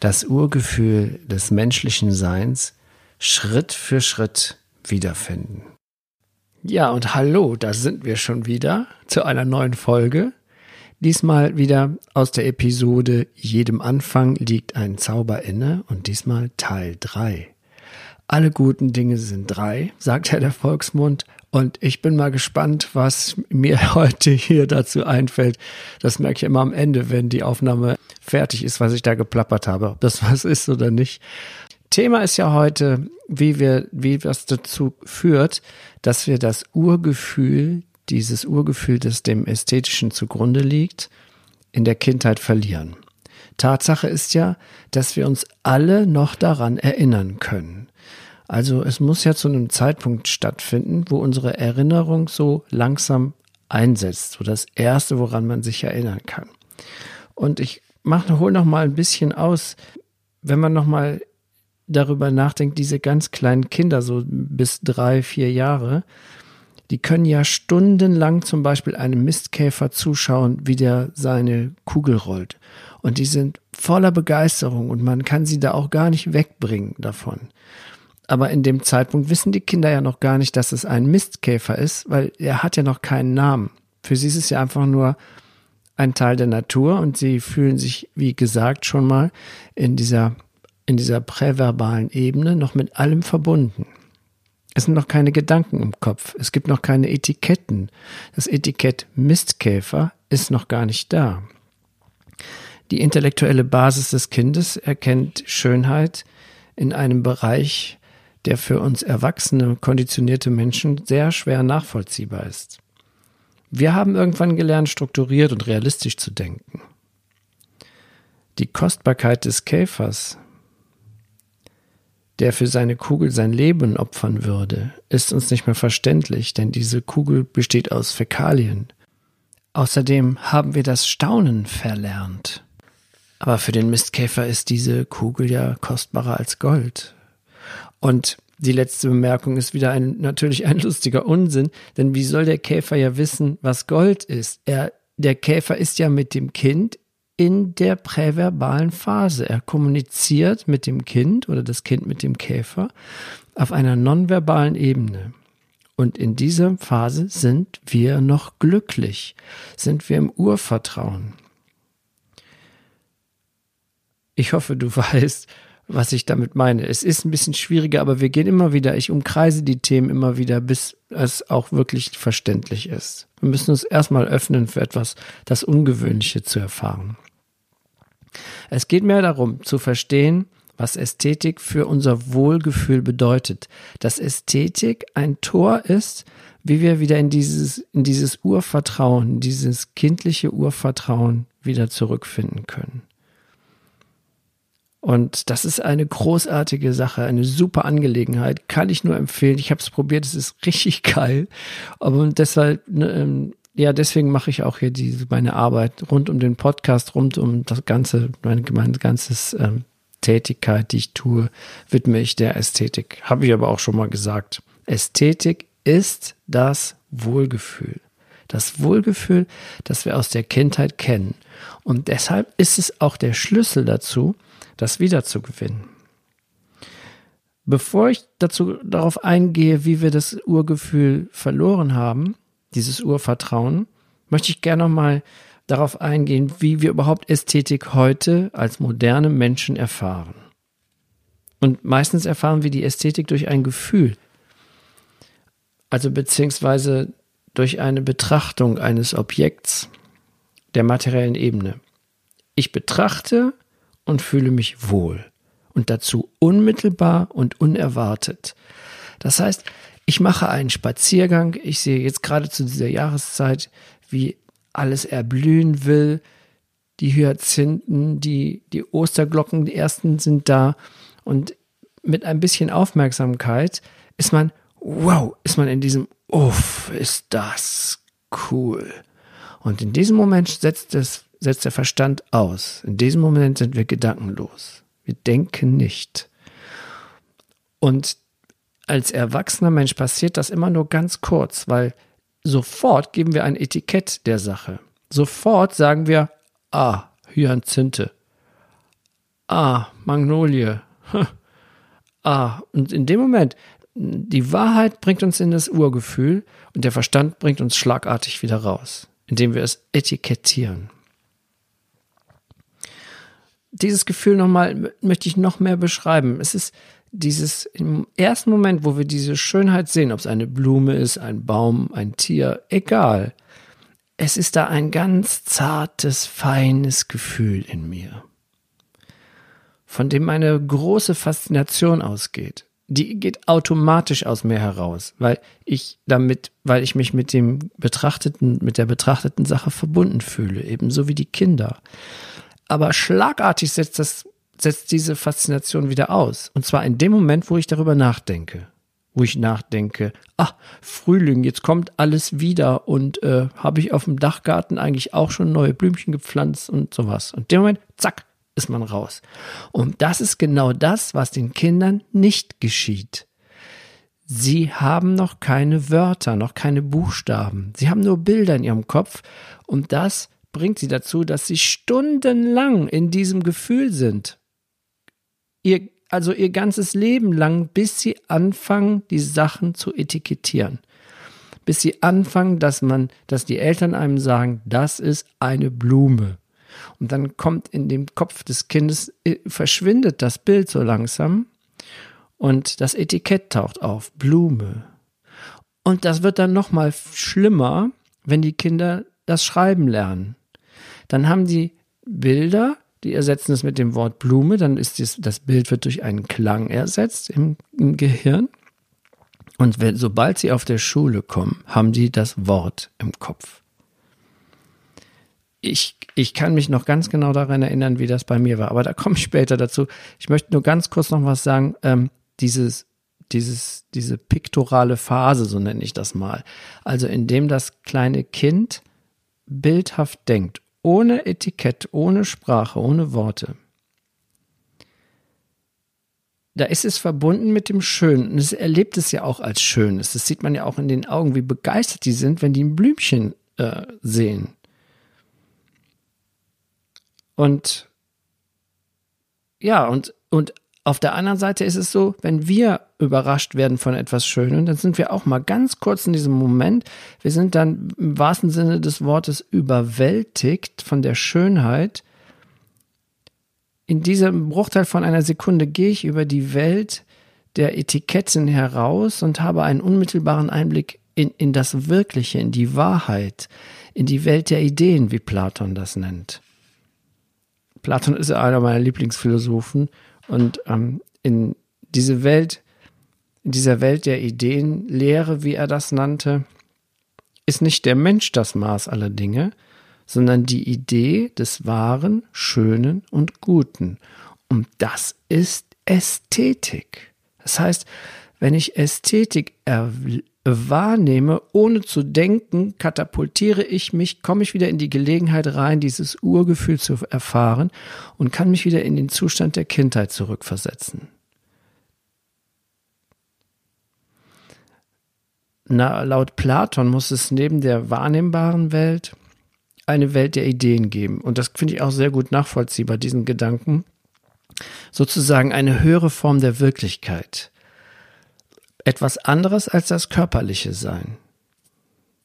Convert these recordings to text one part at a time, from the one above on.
das Urgefühl des menschlichen Seins Schritt für Schritt wiederfinden. Ja, und hallo, da sind wir schon wieder zu einer neuen Folge. Diesmal wieder aus der Episode Jedem Anfang liegt ein Zauber inne und diesmal Teil 3. Alle guten Dinge sind drei, sagt ja der Volksmund. Und ich bin mal gespannt, was mir heute hier dazu einfällt. Das merke ich immer am Ende, wenn die Aufnahme fertig ist, was ich da geplappert habe, ob das was ist oder nicht. Thema ist ja heute, wie wir, wie das dazu führt, dass wir das Urgefühl, dieses Urgefühl, das dem Ästhetischen zugrunde liegt, in der Kindheit verlieren. Tatsache ist ja, dass wir uns alle noch daran erinnern können. Also es muss ja zu einem Zeitpunkt stattfinden, wo unsere Erinnerung so langsam einsetzt, so das erste, woran man sich erinnern kann. Und ich mache hol noch mal ein bisschen aus, wenn man noch mal darüber nachdenkt, diese ganz kleinen Kinder, so bis drei, vier Jahre, die können ja stundenlang zum Beispiel einem Mistkäfer zuschauen, wie der seine Kugel rollt. Und die sind voller Begeisterung und man kann sie da auch gar nicht wegbringen davon. Aber in dem Zeitpunkt wissen die Kinder ja noch gar nicht, dass es ein Mistkäfer ist, weil er hat ja noch keinen Namen. Für sie ist es ja einfach nur ein Teil der Natur und sie fühlen sich, wie gesagt, schon mal in dieser, in dieser präverbalen Ebene noch mit allem verbunden. Es sind noch keine Gedanken im Kopf. Es gibt noch keine Etiketten. Das Etikett Mistkäfer ist noch gar nicht da. Die intellektuelle Basis des Kindes erkennt Schönheit in einem Bereich, der für uns erwachsene, konditionierte Menschen sehr schwer nachvollziehbar ist. Wir haben irgendwann gelernt, strukturiert und realistisch zu denken. Die Kostbarkeit des Käfers, der für seine Kugel sein Leben opfern würde, ist uns nicht mehr verständlich, denn diese Kugel besteht aus Fäkalien. Außerdem haben wir das Staunen verlernt. Aber für den Mistkäfer ist diese Kugel ja kostbarer als Gold. Und die letzte Bemerkung ist wieder ein, natürlich ein lustiger Unsinn, denn wie soll der Käfer ja wissen, was Gold ist? Er, der Käfer ist ja mit dem Kind in der präverbalen Phase. Er kommuniziert mit dem Kind oder das Kind mit dem Käfer auf einer nonverbalen Ebene. Und in dieser Phase sind wir noch glücklich, sind wir im Urvertrauen. Ich hoffe, du weißt, was ich damit meine. Es ist ein bisschen schwieriger, aber wir gehen immer wieder, ich umkreise die Themen immer wieder, bis es auch wirklich verständlich ist. Wir müssen uns erstmal öffnen für etwas, das Ungewöhnliche zu erfahren. Es geht mehr darum, zu verstehen, was Ästhetik für unser Wohlgefühl bedeutet. Dass Ästhetik ein Tor ist, wie wir wieder in dieses, in dieses Urvertrauen, dieses kindliche Urvertrauen wieder zurückfinden können. Und das ist eine großartige Sache, eine super Angelegenheit. Kann ich nur empfehlen. Ich habe es probiert, es ist richtig geil. Aber deshalb, ne, ähm, ja, deswegen mache ich auch hier diese, meine Arbeit rund um den Podcast, rund um das ganze, mein, mein ganzes ähm, Tätigkeit, die ich tue, widme ich der Ästhetik. Habe ich aber auch schon mal gesagt. Ästhetik ist das Wohlgefühl. Das Wohlgefühl, das wir aus der Kindheit kennen. Und deshalb ist es auch der Schlüssel dazu, das wiederzugewinnen. Bevor ich dazu darauf eingehe, wie wir das Urgefühl verloren haben, dieses Urvertrauen, möchte ich gerne nochmal darauf eingehen, wie wir überhaupt Ästhetik heute als moderne Menschen erfahren. Und meistens erfahren wir die Ästhetik durch ein Gefühl, also beziehungsweise durch eine Betrachtung eines Objekts der materiellen Ebene. Ich betrachte und fühle mich wohl. Und dazu unmittelbar und unerwartet. Das heißt, ich mache einen Spaziergang. Ich sehe jetzt gerade zu dieser Jahreszeit, wie alles erblühen will. die Hyazinthen, die, die Osterglocken, die ersten sind da. Und mit ein bisschen Aufmerksamkeit ist man, wow, ist man in diesem, uff, ist das cool. Und in diesem Moment setzt, es, setzt der Verstand aus. In diesem Moment sind wir gedankenlos. Wir denken nicht. Und als erwachsener Mensch passiert das immer nur ganz kurz, weil sofort geben wir ein Etikett der Sache. Sofort sagen wir, ah, Hyazinthe. Ah, Magnolie. ah, und in dem Moment, die Wahrheit bringt uns in das Urgefühl und der Verstand bringt uns schlagartig wieder raus, indem wir es etikettieren. Dieses Gefühl nochmal möchte ich noch mehr beschreiben. Es ist dieses im ersten Moment, wo wir diese Schönheit sehen, ob es eine Blume ist, ein Baum, ein Tier, egal. Es ist da ein ganz zartes, feines Gefühl in mir, von dem eine große Faszination ausgeht. Die geht automatisch aus mir heraus, weil ich damit, weil ich mich mit dem betrachteten, mit der betrachteten Sache verbunden fühle, ebenso wie die Kinder. Aber schlagartig setzt das setzt diese Faszination wieder aus. Und zwar in dem Moment, wo ich darüber nachdenke. Wo ich nachdenke, ach, Frühling, jetzt kommt alles wieder und äh, habe ich auf dem Dachgarten eigentlich auch schon neue Blümchen gepflanzt und sowas. Und in dem Moment, zack, ist man raus. Und das ist genau das, was den Kindern nicht geschieht. Sie haben noch keine Wörter, noch keine Buchstaben. Sie haben nur Bilder in ihrem Kopf und das bringt sie dazu, dass sie stundenlang in diesem Gefühl sind ihr, also ihr ganzes Leben lang, bis sie anfangen, die Sachen zu etikettieren. Bis sie anfangen, dass man, dass die Eltern einem sagen, das ist eine Blume. Und dann kommt in dem Kopf des Kindes, äh, verschwindet das Bild so langsam und das Etikett taucht auf, Blume. Und das wird dann nochmal schlimmer, wenn die Kinder das Schreiben lernen. Dann haben die Bilder, die ersetzen es mit dem Wort Blume, dann ist dies, das Bild wird durch einen Klang ersetzt im, im Gehirn. Und wenn, sobald sie auf der Schule kommen, haben die das Wort im Kopf. Ich, ich kann mich noch ganz genau daran erinnern, wie das bei mir war, aber da komme ich später dazu. Ich möchte nur ganz kurz noch was sagen. Ähm, dieses, dieses, diese piktorale Phase, so nenne ich das mal. Also indem das kleine Kind bildhaft denkt ohne Etikett, ohne Sprache, ohne Worte. Da ist es verbunden mit dem Schönen. Und es erlebt es ja auch als Schönes. Das sieht man ja auch in den Augen, wie begeistert die sind, wenn die ein Blümchen äh, sehen. Und ja, und, und auf der anderen Seite ist es so, wenn wir überrascht werden von etwas Schönem, dann sind wir auch mal ganz kurz in diesem Moment, wir sind dann im wahrsten Sinne des Wortes überwältigt von der Schönheit. In diesem Bruchteil von einer Sekunde gehe ich über die Welt der Etiketten heraus und habe einen unmittelbaren Einblick in, in das Wirkliche, in die Wahrheit, in die Welt der Ideen, wie Platon das nennt. Platon ist einer meiner Lieblingsphilosophen und ähm, in diese Welt, in dieser Welt der Ideenlehre, wie er das nannte, ist nicht der Mensch das Maß aller Dinge, sondern die Idee des Wahren, Schönen und Guten. Und das ist Ästhetik. Das heißt, wenn ich Ästhetik wahrnehme, ohne zu denken, katapultiere ich mich, komme ich wieder in die Gelegenheit rein, dieses Urgefühl zu erfahren und kann mich wieder in den Zustand der Kindheit zurückversetzen. Na, laut Platon muss es neben der wahrnehmbaren Welt eine Welt der Ideen geben. Und das finde ich auch sehr gut nachvollziehbar, diesen Gedanken. Sozusagen eine höhere Form der Wirklichkeit etwas anderes als das körperliche Sein.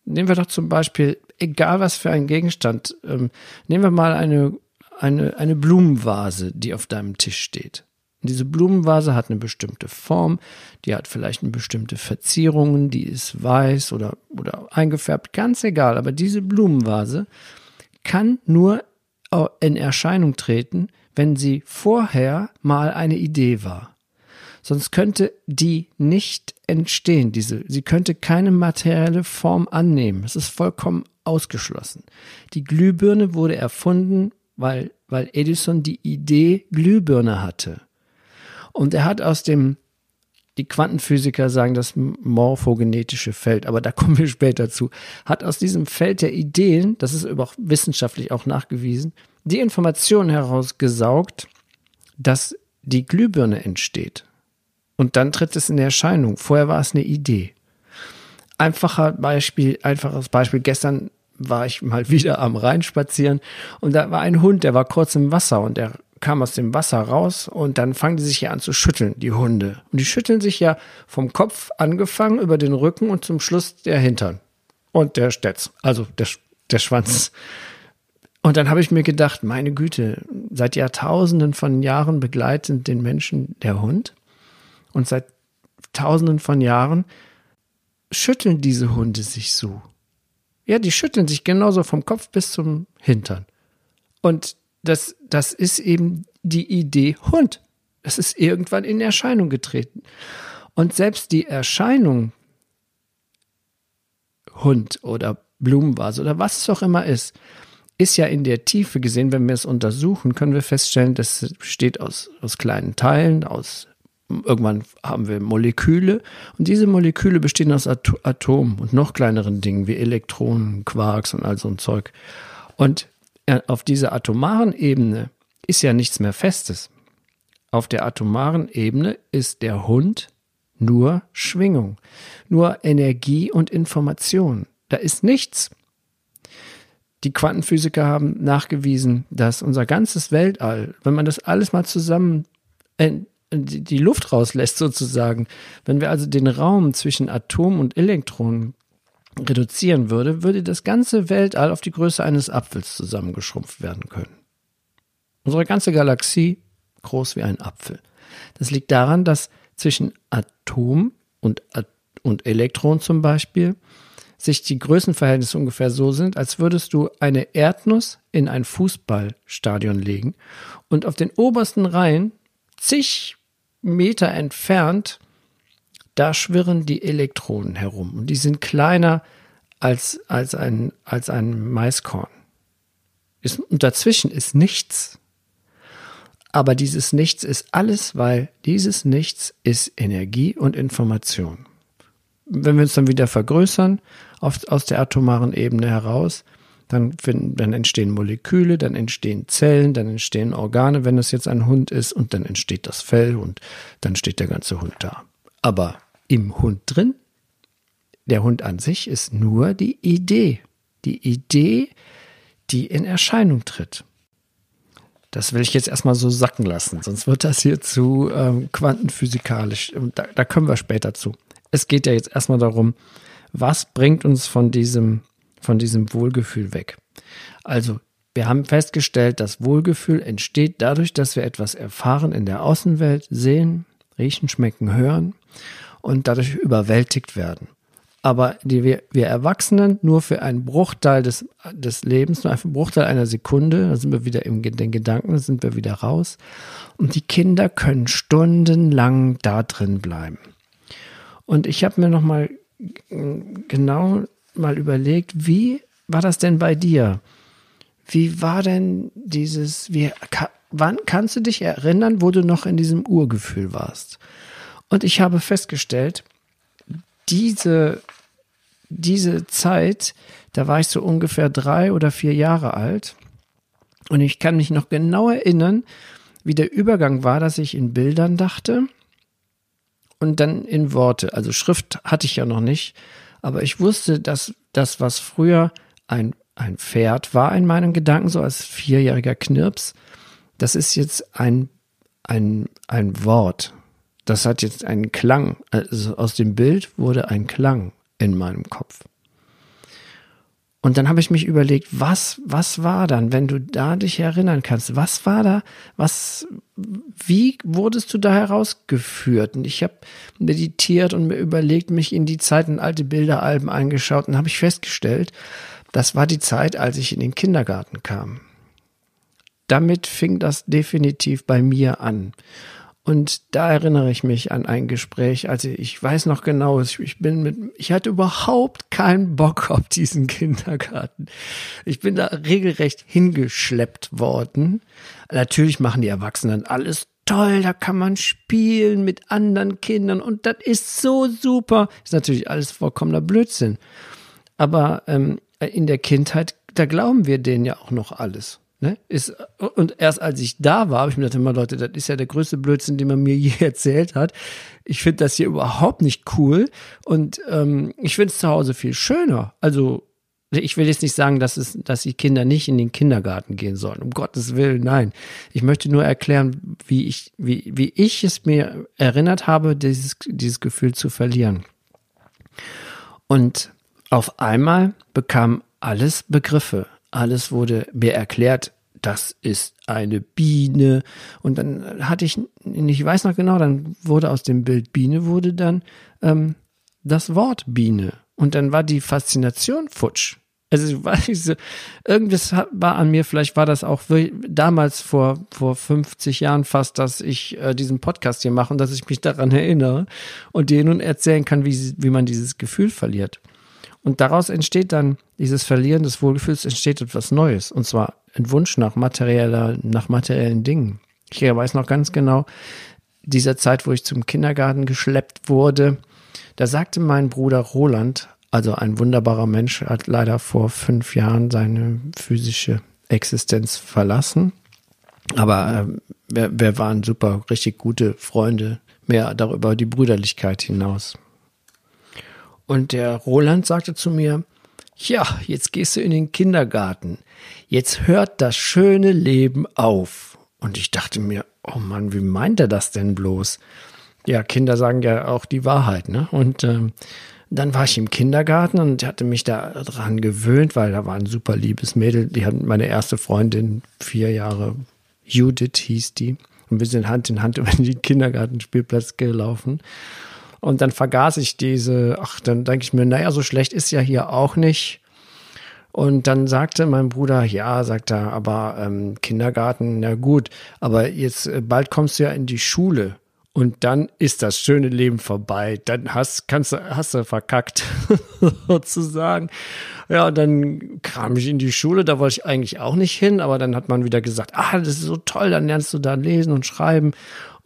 Nehmen wir doch zum Beispiel, egal was für ein Gegenstand, ähm, nehmen wir mal eine, eine, eine Blumenvase, die auf deinem Tisch steht. Und diese Blumenvase hat eine bestimmte Form, die hat vielleicht eine bestimmte Verzierungen, die ist weiß oder, oder eingefärbt, ganz egal. Aber diese Blumenvase kann nur in Erscheinung treten, wenn sie vorher mal eine Idee war. Sonst könnte die nicht entstehen, diese, sie könnte keine materielle Form annehmen. Es ist vollkommen ausgeschlossen. Die Glühbirne wurde erfunden, weil, weil Edison die Idee Glühbirne hatte. Und er hat aus dem, die Quantenphysiker sagen das morphogenetische Feld, aber da kommen wir später zu, hat aus diesem Feld der Ideen, das ist auch wissenschaftlich auch nachgewiesen, die Information herausgesaugt, dass die Glühbirne entsteht. Und dann tritt es in Erscheinung. Vorher war es eine Idee. Einfacher Beispiel, einfaches Beispiel. Gestern war ich mal wieder am Rhein spazieren und da war ein Hund, der war kurz im Wasser und der kam aus dem Wasser raus und dann fangen die sich ja an zu schütteln, die Hunde. Und die schütteln sich ja vom Kopf angefangen über den Rücken und zum Schluss der Hintern. Und der Stetz, also der, der Schwanz. Und dann habe ich mir gedacht, meine Güte, seit Jahrtausenden von Jahren begleitet den Menschen der Hund. Und seit Tausenden von Jahren schütteln diese Hunde sich so. Ja, die schütteln sich genauso vom Kopf bis zum Hintern. Und das, das ist eben die Idee Hund. Es ist irgendwann in Erscheinung getreten. Und selbst die Erscheinung Hund oder Blumenvase oder was es auch immer ist, ist ja in der Tiefe gesehen, wenn wir es untersuchen, können wir feststellen, dass es besteht aus, aus kleinen Teilen, aus irgendwann haben wir Moleküle und diese Moleküle bestehen aus At Atomen und noch kleineren Dingen wie Elektronen, Quarks und all so ein Zeug. Und auf dieser atomaren Ebene ist ja nichts mehr Festes. Auf der atomaren Ebene ist der Hund nur Schwingung, nur Energie und Information. Da ist nichts. Die Quantenphysiker haben nachgewiesen, dass unser ganzes Weltall, wenn man das alles mal zusammen die Luft rauslässt sozusagen. Wenn wir also den Raum zwischen Atom und Elektronen reduzieren würde, würde das ganze Weltall auf die Größe eines Apfels zusammengeschrumpft werden können. Unsere ganze Galaxie groß wie ein Apfel. Das liegt daran, dass zwischen Atom und, und Elektron zum Beispiel sich die Größenverhältnisse ungefähr so sind, als würdest du eine Erdnuss in ein Fußballstadion legen und auf den obersten Reihen zig Meter entfernt, da schwirren die Elektronen herum und die sind kleiner als, als, ein, als ein Maiskorn. Ist, und dazwischen ist nichts. Aber dieses Nichts ist alles, weil dieses Nichts ist Energie und Information. Wenn wir uns dann wieder vergrößern auf, aus der atomaren Ebene heraus, dann, finden, dann entstehen Moleküle, dann entstehen Zellen, dann entstehen Organe, wenn es jetzt ein Hund ist, und dann entsteht das Fell und dann steht der ganze Hund da. Aber im Hund drin, der Hund an sich ist nur die Idee. Die Idee, die in Erscheinung tritt. Das will ich jetzt erstmal so sacken lassen, sonst wird das hier zu ähm, quantenphysikalisch. Da, da kommen wir später zu. Es geht ja jetzt erstmal darum, was bringt uns von diesem von diesem Wohlgefühl weg. Also, wir haben festgestellt, das Wohlgefühl entsteht dadurch, dass wir etwas erfahren in der Außenwelt, sehen, riechen, schmecken, hören und dadurch überwältigt werden. Aber die, wir, wir Erwachsenen nur für einen Bruchteil des, des Lebens, nur einen Bruchteil einer Sekunde, da sind wir wieder in den Gedanken, da sind wir wieder raus. Und die Kinder können stundenlang da drin bleiben. Und ich habe mir nochmal genau mal überlegt, wie war das denn bei dir? Wie war denn dieses, wie, wann kannst du dich erinnern, wo du noch in diesem Urgefühl warst? Und ich habe festgestellt, diese, diese Zeit, da war ich so ungefähr drei oder vier Jahre alt. Und ich kann mich noch genau erinnern, wie der Übergang war, dass ich in Bildern dachte und dann in Worte. Also Schrift hatte ich ja noch nicht. Aber ich wusste, dass das, was früher ein, ein Pferd war in meinen Gedanken, so als vierjähriger Knirps, das ist jetzt ein, ein, ein Wort. Das hat jetzt einen Klang. Also aus dem Bild wurde ein Klang in meinem Kopf. Und dann habe ich mich überlegt, was, was war dann, wenn du da dich erinnern kannst? Was war da? Was, wie wurdest du da herausgeführt? Und ich habe meditiert und mir überlegt, mich in die Zeit in alte Bilderalben angeschaut und habe ich festgestellt, das war die Zeit, als ich in den Kindergarten kam. Damit fing das definitiv bei mir an. Und da erinnere ich mich an ein Gespräch, also ich weiß noch genau, ich bin mit, ich hatte überhaupt keinen Bock auf diesen Kindergarten. Ich bin da regelrecht hingeschleppt worden. Natürlich machen die Erwachsenen alles toll, da kann man spielen mit anderen Kindern und das ist so super. Ist natürlich alles vollkommener Blödsinn. Aber ähm, in der Kindheit, da glauben wir denen ja auch noch alles. Ne? Ist, und erst als ich da war, habe ich mir gedacht, immer Leute, das ist ja der größte Blödsinn, den man mir je erzählt hat. Ich finde das hier überhaupt nicht cool und ähm, ich finde es zu Hause viel schöner. Also ich will jetzt nicht sagen, dass, es, dass die Kinder nicht in den Kindergarten gehen sollen. Um Gottes Willen, nein. Ich möchte nur erklären, wie ich, wie, wie ich es mir erinnert habe, dieses, dieses Gefühl zu verlieren. Und auf einmal bekam alles Begriffe. Alles wurde mir erklärt. Das ist eine Biene. Und dann hatte ich, ich weiß noch genau, dann wurde aus dem Bild Biene wurde dann ähm, das Wort Biene. Und dann war die Faszination futsch. Also ich so, irgendwas war an mir, vielleicht war das auch damals vor, vor 50 Jahren fast, dass ich äh, diesen Podcast hier mache und dass ich mich daran erinnere und dir nun erzählen kann, wie, wie man dieses Gefühl verliert. Und daraus entsteht dann dieses Verlieren des Wohlgefühls, entsteht etwas Neues. Und zwar ein Wunsch nach materieller, nach materiellen Dingen. Ich weiß noch ganz genau, dieser Zeit, wo ich zum Kindergarten geschleppt wurde, da sagte mein Bruder Roland, also ein wunderbarer Mensch, hat leider vor fünf Jahren seine physische Existenz verlassen. Aber äh, wir, wir waren super, richtig gute Freunde, mehr darüber die Brüderlichkeit hinaus. Und der Roland sagte zu mir, ja, jetzt gehst du in den Kindergarten. Jetzt hört das schöne Leben auf. Und ich dachte mir, oh Mann, wie meint er das denn bloß? ja, Kinder sagen ja auch die Wahrheit, ne? Und ähm, dann war ich im Kindergarten und hatte mich da dran gewöhnt, weil da war ein super liebes Mädel. Die hat meine erste Freundin, vier Jahre, Judith hieß die. Und wir sind Hand in Hand über den Kindergartenspielplatz gelaufen. Und dann vergaß ich diese, ach, dann denke ich mir, naja, so schlecht ist ja hier auch nicht. Und dann sagte mein Bruder, ja, sagt er, aber ähm, Kindergarten, na gut, aber jetzt äh, bald kommst du ja in die Schule. Und dann ist das schöne Leben vorbei. Dann hast, kannst du, hast du verkackt, sozusagen. Ja, und dann kam ich in die Schule, da wollte ich eigentlich auch nicht hin, aber dann hat man wieder gesagt, ah, das ist so toll, dann lernst du da lesen und schreiben.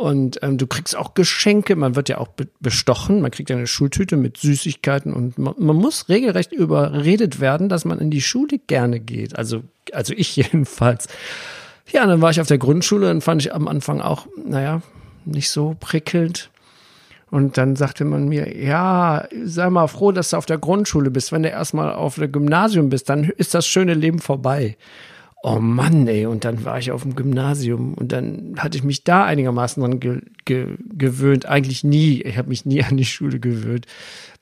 Und ähm, du kriegst auch Geschenke, man wird ja auch be bestochen, man kriegt eine Schultüte mit Süßigkeiten und man, man, muss regelrecht überredet werden, dass man in die Schule gerne geht. Also, also ich jedenfalls. Ja, dann war ich auf der Grundschule, dann fand ich am Anfang auch, naja, nicht so prickelnd. Und dann sagte man mir, ja, sei mal froh, dass du auf der Grundschule bist. Wenn du erstmal auf der Gymnasium bist, dann ist das schöne Leben vorbei. Oh Mann, ey. Und dann war ich auf dem Gymnasium und dann hatte ich mich da einigermaßen dran ge ge gewöhnt. Eigentlich nie. Ich habe mich nie an die Schule gewöhnt.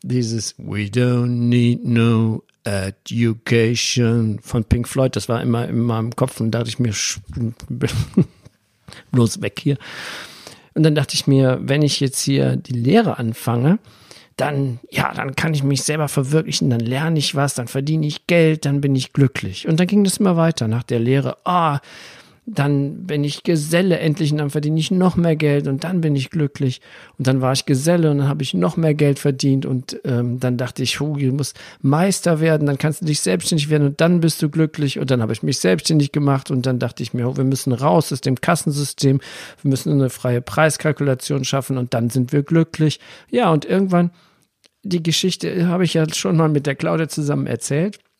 Dieses We don't need no education von Pink Floyd, das war immer in meinem Kopf und da dachte ich mir, bloß weg hier. Und dann dachte ich mir, wenn ich jetzt hier die Lehre anfange, dann, ja, dann kann ich mich selber verwirklichen, dann lerne ich was, dann verdiene ich Geld, dann bin ich glücklich. Und dann ging das immer weiter nach der Lehre. Ah, dann bin ich Geselle endlich und dann verdiene ich noch mehr Geld und dann bin ich glücklich. Und dann war ich Geselle und dann habe ich noch mehr Geld verdient und ähm, dann dachte ich, oh, du musst Meister werden, dann kannst du dich selbstständig werden und dann bist du glücklich. Und dann habe ich mich selbstständig gemacht und dann dachte ich mir, oh, wir müssen raus aus dem Kassensystem, wir müssen eine freie Preiskalkulation schaffen und dann sind wir glücklich. Ja, und irgendwann, die Geschichte habe ich ja schon mal mit der Claudia zusammen erzählt äh,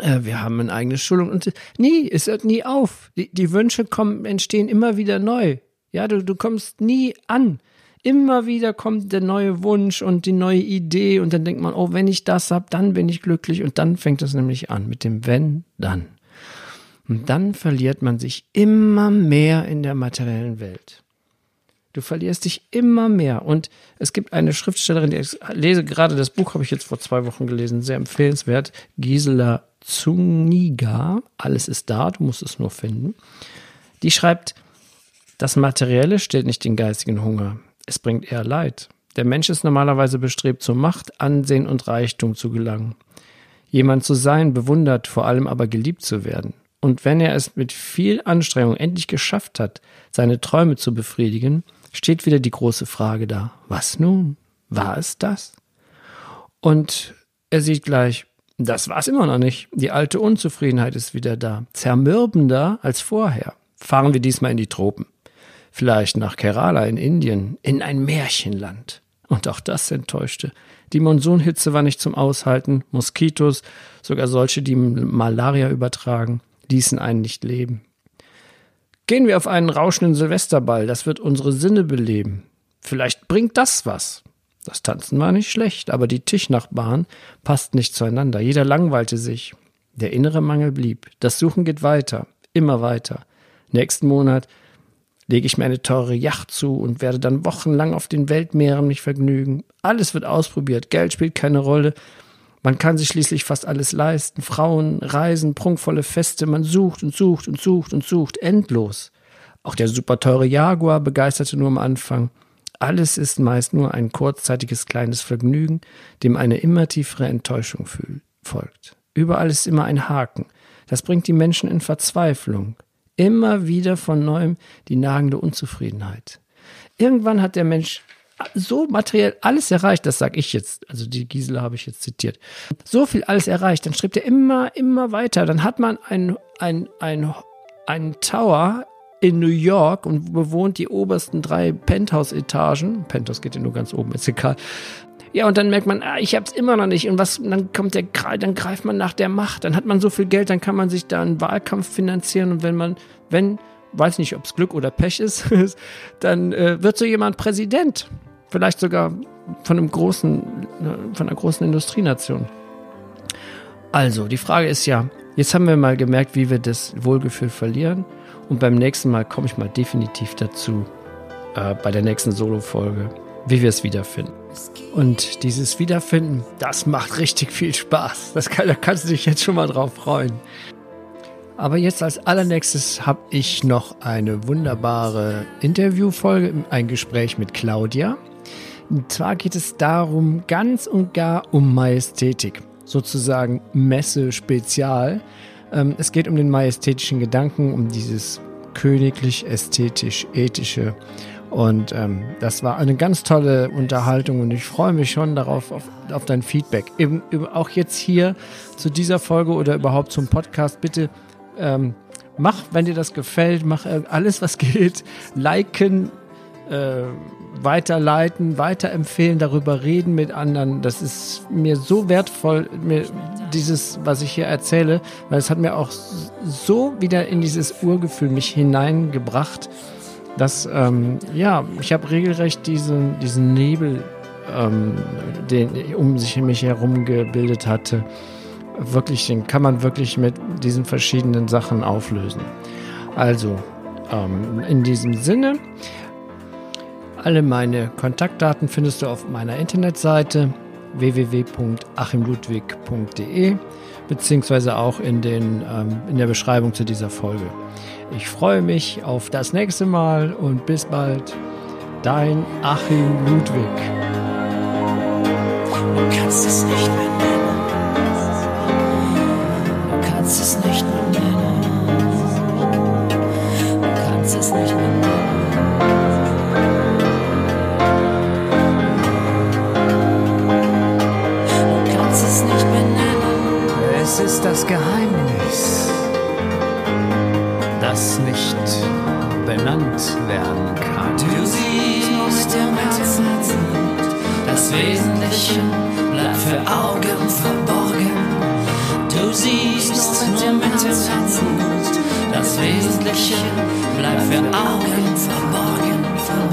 wir haben eine eigene Schulung und nie, es hört nie auf. Die, die Wünsche kommen, entstehen immer wieder neu. Ja, du, du kommst nie an. Immer wieder kommt der neue Wunsch und die neue Idee und dann denkt man, oh, wenn ich das hab, dann bin ich glücklich und dann fängt es nämlich an mit dem wenn, dann. Und dann verliert man sich immer mehr in der materiellen Welt. Du verlierst dich immer mehr. Und es gibt eine Schriftstellerin, die ich lese gerade das Buch, habe ich jetzt vor zwei Wochen gelesen, sehr empfehlenswert, Gisela Zuniga, alles ist da, du musst es nur finden. Die schreibt, das Materielle stellt nicht den geistigen Hunger, es bringt eher Leid. Der Mensch ist normalerweise bestrebt, zur Macht, Ansehen und Reichtum zu gelangen. Jemand zu sein, bewundert, vor allem aber geliebt zu werden. Und wenn er es mit viel Anstrengung endlich geschafft hat, seine Träume zu befriedigen, steht wieder die große Frage da. Was nun? War es das? Und er sieht gleich, das war es immer noch nicht. Die alte Unzufriedenheit ist wieder da. Zermürbender als vorher. Fahren wir diesmal in die Tropen. Vielleicht nach Kerala in Indien, in ein Märchenland. Und auch das enttäuschte. Die Monsunhitze war nicht zum Aushalten. Moskitos, sogar solche, die Malaria übertragen, ließen einen nicht leben. Gehen wir auf einen rauschenden Silvesterball, das wird unsere Sinne beleben. Vielleicht bringt das was. Das Tanzen war nicht schlecht, aber die Tischnachbarn passten nicht zueinander. Jeder langweilte sich. Der innere Mangel blieb. Das Suchen geht weiter, immer weiter. Nächsten Monat lege ich mir eine teure Yacht zu und werde dann wochenlang auf den Weltmeeren mich vergnügen. Alles wird ausprobiert, Geld spielt keine Rolle. Man kann sich schließlich fast alles leisten. Frauen, Reisen, prunkvolle Feste, man sucht und sucht und sucht und sucht, endlos. Auch der super teure Jaguar begeisterte nur am Anfang. Alles ist meist nur ein kurzzeitiges kleines Vergnügen, dem eine immer tiefere Enttäuschung folgt. Überall ist immer ein Haken. Das bringt die Menschen in Verzweiflung. Immer wieder von neuem die nagende Unzufriedenheit. Irgendwann hat der Mensch so materiell alles erreicht, das sage ich jetzt, also die Gisela habe ich jetzt zitiert, so viel alles erreicht, dann strebt er immer, immer weiter. Dann hat man ein, ein, ein, ein Tower in New York und bewohnt die obersten drei Penthouse-Etagen. Penthouse geht ja nur ganz oben, ist egal. Ja, und dann merkt man, ah, ich hab's immer noch nicht. Und was, dann kommt der, dann greift man nach der Macht. Dann hat man so viel Geld, dann kann man sich da einen Wahlkampf finanzieren. Und wenn man, wenn, weiß nicht, ob es Glück oder Pech ist, dann äh, wird so jemand Präsident. Vielleicht sogar von einem großen, äh, von einer großen Industrienation. Also, die Frage ist ja, jetzt haben wir mal gemerkt, wie wir das Wohlgefühl verlieren. Und beim nächsten Mal komme ich mal definitiv dazu, äh, bei der nächsten Solo-Folge, wie wir es wiederfinden. Und dieses Wiederfinden, das macht richtig viel Spaß. Das kann, da kannst du dich jetzt schon mal drauf freuen. Aber jetzt als allernächstes habe ich noch eine wunderbare Interviewfolge, ein Gespräch mit Claudia. Und zwar geht es darum, ganz und gar um Majestätik, sozusagen Messe-Spezial. Ähm, es geht um den majestätischen Gedanken, um dieses königlich, ästhetisch, ethische. Und ähm, das war eine ganz tolle Unterhaltung und ich freue mich schon darauf, auf, auf dein Feedback. Eben, auch jetzt hier zu dieser Folge oder überhaupt zum Podcast, bitte ähm, mach, wenn dir das gefällt, mach äh, alles, was geht. Liken, äh, weiterleiten, weiterempfehlen, darüber reden mit anderen. Das ist mir so wertvoll, mir dieses, was ich hier erzähle, weil es hat mir auch so wieder in dieses Urgefühl mich hineingebracht, dass, ähm, ja, ich habe regelrecht diesen, diesen Nebel, ähm, den um sich mich herum gebildet hatte, wirklich, den kann man wirklich mit diesen verschiedenen Sachen auflösen. Also, ähm, in diesem Sinne, alle meine Kontaktdaten findest du auf meiner Internetseite www.achimludwig.de beziehungsweise auch in, den, ähm, in der Beschreibung zu dieser Folge. Ich freue mich auf das nächste Mal und bis bald. Dein Achim Ludwig. Du kannst es nicht mehr das Wesentliche bleibt für Augen verborgen. Du siehst nur mit dem Herzen, das Wesentliche bleibt für Augen verborgen, verborgen.